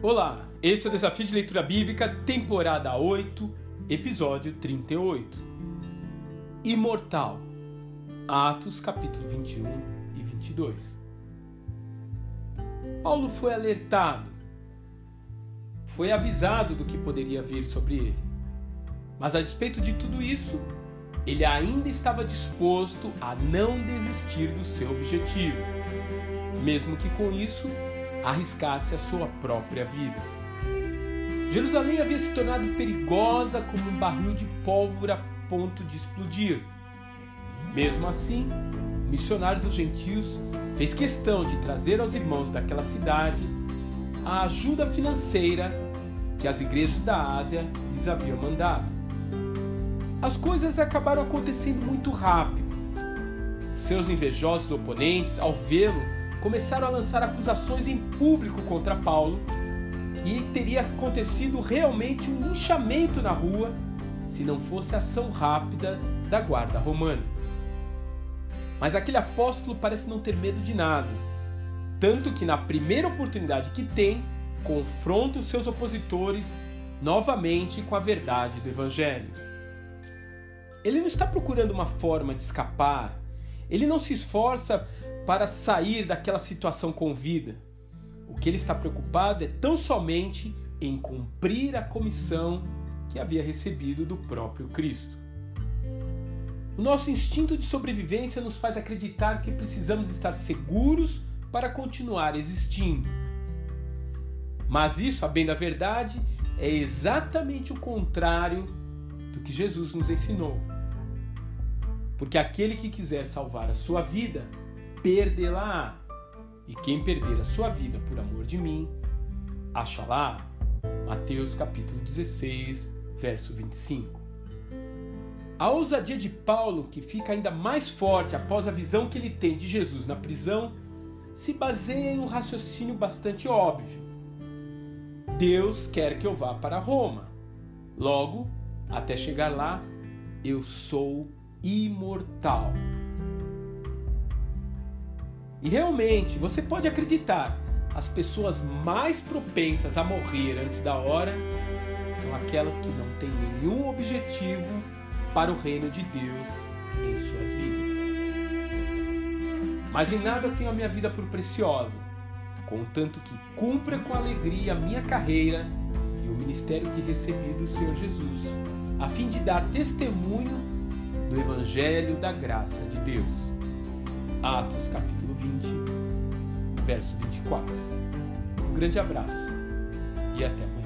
Olá, esse é o Desafio de Leitura Bíblica, temporada 8, episódio 38. Imortal. Atos, capítulo 21 e 22. Paulo foi alertado, foi avisado do que poderia vir sobre ele. Mas a despeito de tudo isso, ele ainda estava disposto a não desistir do seu objetivo, mesmo que com isso arriscasse a sua própria vida. Jerusalém havia se tornado perigosa como um barril de pólvora a ponto de explodir. Mesmo assim, o missionário dos gentios fez questão de trazer aos irmãos daquela cidade a ajuda financeira que as igrejas da Ásia lhes haviam mandado. As coisas acabaram acontecendo muito rápido. Seus invejosos oponentes, ao vê-lo, começaram a lançar acusações em público contra Paulo e teria acontecido realmente um linchamento na rua se não fosse a ação rápida da guarda romana. Mas aquele apóstolo parece não ter medo de nada, tanto que na primeira oportunidade que tem, confronta os seus opositores novamente com a verdade do Evangelho. Ele não está procurando uma forma de escapar, ele não se esforça para sair daquela situação com vida. O que ele está preocupado é tão somente em cumprir a comissão que havia recebido do próprio Cristo. O nosso instinto de sobrevivência nos faz acreditar que precisamos estar seguros para continuar existindo. Mas isso, a bem da verdade, é exatamente o contrário do que Jesus nos ensinou. Porque aquele que quiser salvar a sua vida perdê-la. E quem perder a sua vida por amor de mim, achará. Mateus capítulo 16, verso 25. A ousadia de Paulo, que fica ainda mais forte após a visão que ele tem de Jesus na prisão, se baseia em um raciocínio bastante óbvio. Deus quer que eu vá para Roma. Logo, até chegar lá, eu sou imortal. E realmente, você pode acreditar, as pessoas mais propensas a morrer antes da hora são aquelas que não têm nenhum objetivo para o reino de Deus em suas vidas. Mas em nada tenho a minha vida por preciosa, contanto que cumpra com alegria a minha carreira e o ministério que recebi do Senhor Jesus, a fim de dar testemunho do Evangelho da graça de Deus. Atos capítulo 20, verso 24. Um grande abraço e até mais.